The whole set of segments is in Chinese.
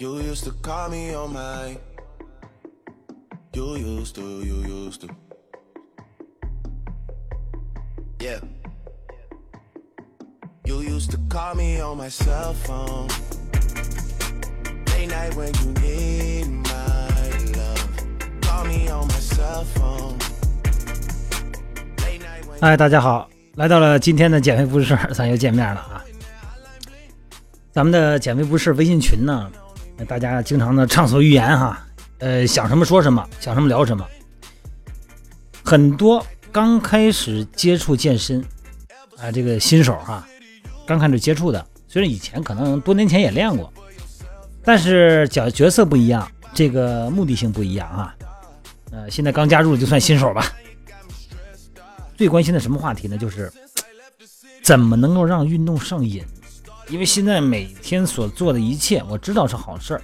You used to call me on my. You used to, you used to. Yeah. You used to call me on my cell phone. Late night when you need my love. Call me on my cell phone. Late night when 哎，大家好，来到了今天的减肥不是事儿，咱又见面了啊。咱们的减肥不是微信群呢，大家经常的畅所欲言哈，呃，想什么说什么，想什么聊什么。很多刚开始接触健身啊，这个新手哈，刚开始接触的，虽然以前可能多年前也练过，但是角角色不一样，这个目的性不一样啊。呃，现在刚加入就算新手吧。最关心的什么话题呢？就是怎么能够让运动上瘾。因为现在每天所做的一切，我知道是好事儿，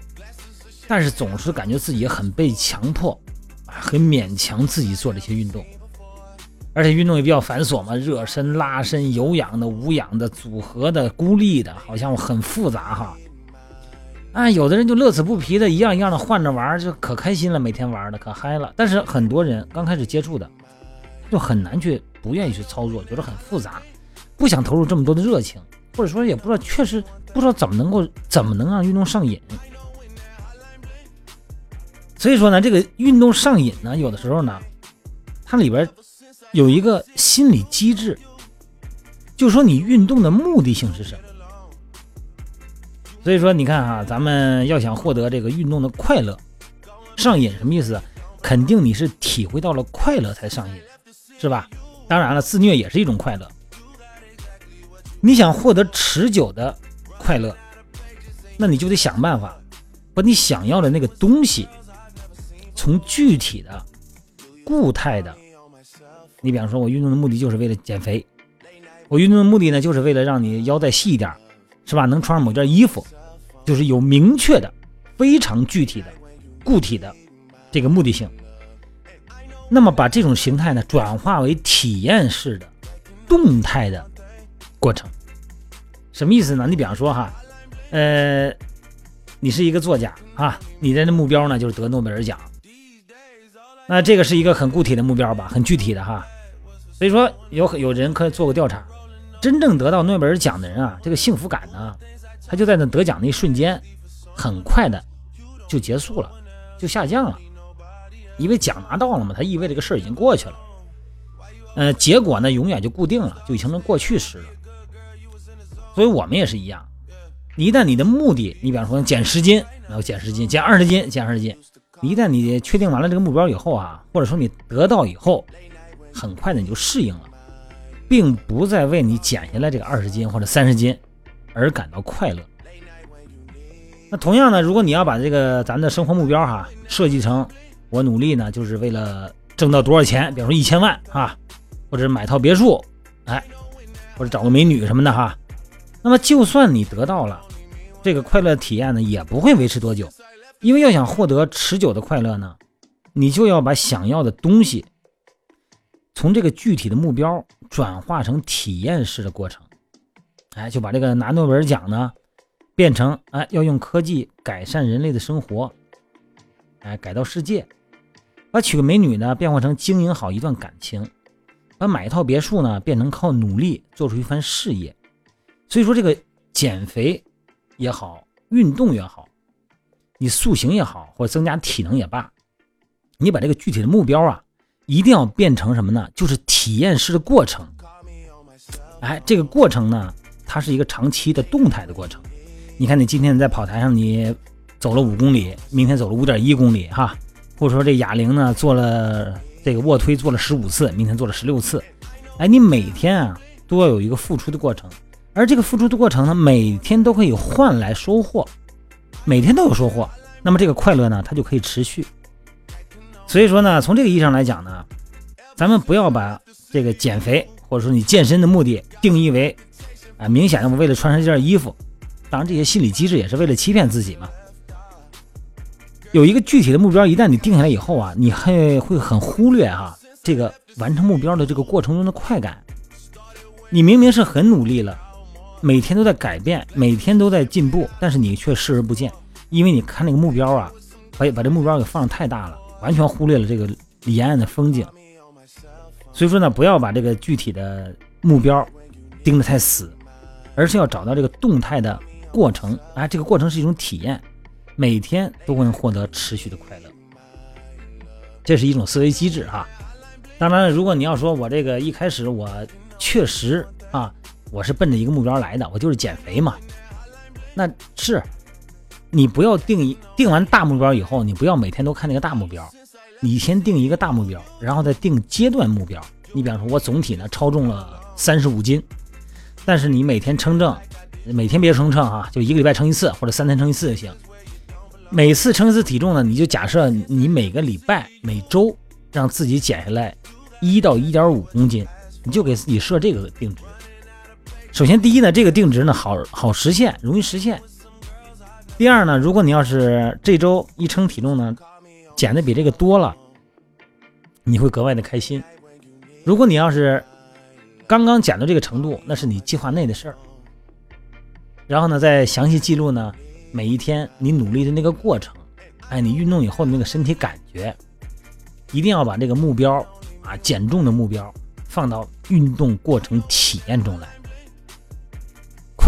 但是总是感觉自己很被强迫，很勉强自己做这些运动，而且运动也比较繁琐嘛，热身、拉伸、有氧的、无氧的、组合的、孤立的，好像很复杂哈。啊，有的人就乐此不疲的，一样一样的换着玩，就可开心了，每天玩的可嗨了。但是很多人刚开始接触的，就很难去，不愿意去操作，觉得很复杂，不想投入这么多的热情。或者说也不知道，确实不知道怎么能够怎么能让运动上瘾。所以说呢，这个运动上瘾呢，有的时候呢，它里边有一个心理机制，就说你运动的目的性是什么。所以说，你看哈，咱们要想获得这个运动的快乐，上瘾什么意思？肯定你是体会到了快乐才上瘾，是吧？当然了，自虐也是一种快乐。你想获得持久的快乐，那你就得想办法把你想要的那个东西，从具体的、固态的，你比方说，我运动的目的就是为了减肥，我运动的目的呢，就是为了让你腰带细一点，是吧？能穿上某件衣服，就是有明确的、非常具体的、固体的这个目的性。那么把这种形态呢，转化为体验式的、动态的。过程什么意思呢？你比方说哈，呃，你是一个作家啊，你的目标呢就是得诺贝尔奖，那这个是一个很固体的目标吧，很具体的哈。所以说有有人可以做个调查，真正得到诺贝尔奖的人啊，这个幸福感呢，他就在那得奖那一瞬间，很快的就结束了，就下降了，因为奖拿到了嘛，它意味这个事儿已经过去了，呃，结果呢永远就固定了，就已经成过去式了。所以我们也是一样，你一旦你的目的，你比方说减十斤，然后减十斤，减二十斤，减二十斤，一旦你确定完了这个目标以后啊，或者说你得到以后，很快的你就适应了，并不再为你减下来这个二十斤或者三十斤而感到快乐。那同样呢，如果你要把这个咱的生活目标哈设计成我努力呢，就是为了挣到多少钱，比方说一千万啊，或者买套别墅，哎，或者找个美女什么的哈。那么，就算你得到了这个快乐体验呢，也不会维持多久，因为要想获得持久的快乐呢，你就要把想要的东西从这个具体的目标转化成体验式的过程。哎，就把这个拿诺贝尔奖呢，变成哎要用科技改善人类的生活，哎改造世界，把娶个美女呢变化成经营好一段感情，把买一套别墅呢变成靠努力做出一番事业。所以说，这个减肥也好，运动也好，你塑形也好，或者增加体能也罢，你把这个具体的目标啊，一定要变成什么呢？就是体验式的过程。哎，这个过程呢，它是一个长期的动态的过程。你看，你今天在跑台上你走了五公里，明天走了五点一公里，哈，或者说这哑铃呢做了这个卧推做了十五次，明天做了十六次，哎，你每天啊都要有一个付出的过程。而这个付出的过程呢，每天都可以换来收获，每天都有收获，那么这个快乐呢，它就可以持续。所以说呢，从这个意义上来讲呢，咱们不要把这个减肥或者说你健身的目的定义为啊，明显的为了穿上这件衣服，当然这些心理机制也是为了欺骗自己嘛。有一个具体的目标，一旦你定下来以后啊，你还会很忽略哈这个完成目标的这个过程中的快感。你明明是很努力了。每天都在改变，每天都在进步，但是你却视而不见。因为你看那个目标啊，把把这目标给放的太大了，完全忽略了这个沿岸的风景。所以说呢，不要把这个具体的目标盯得太死，而是要找到这个动态的过程啊，这个过程是一种体验，每天都会获得持续的快乐。这是一种思维机制哈。当然，如果你要说我这个一开始我确实啊，我是奔着一个目标来的，我就是减肥嘛，那是你不要定一定完大目标以后，你不要每天都看那个大目标。你先定一个大目标，然后再定阶段目标。你比方说，我总体呢超重了三十五斤，但是你每天称重，每天别称称啊，就一个礼拜称一次，或者三天称一次就行。每次称一次体重呢，你就假设你每个礼拜、每周让自己减下来一到一点五公斤，你就给自己设这个定值。首先，第一呢，这个定值呢好好实现，容易实现。第二呢，如果你要是这周一称体重呢。减的比这个多了，你会格外的开心。如果你要是刚刚减到这个程度，那是你计划内的事儿。然后呢，再详细记录呢每一天你努力的那个过程，哎，你运动以后的那个身体感觉，一定要把这个目标啊减重的目标放到运动过程体验中来。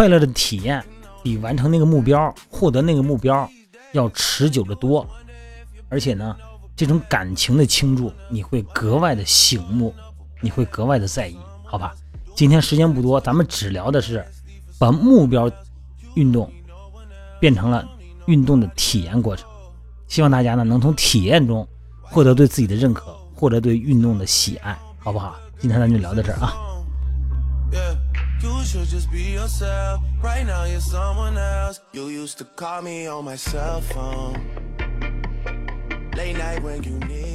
快乐的体验比完成那个目标、获得那个目标要持久的多。而且呢，这种感情的倾注，你会格外的醒目，你会格外的在意，好吧？今天时间不多，咱们只聊的是把目标运动变成了运动的体验过程。希望大家呢能从体验中获得对自己的认可，获得对运动的喜爱，好不好？今天咱就聊到这儿啊。You should just be yourself. Right now you're someone else. You used to call me on my cell phone. Late night when you need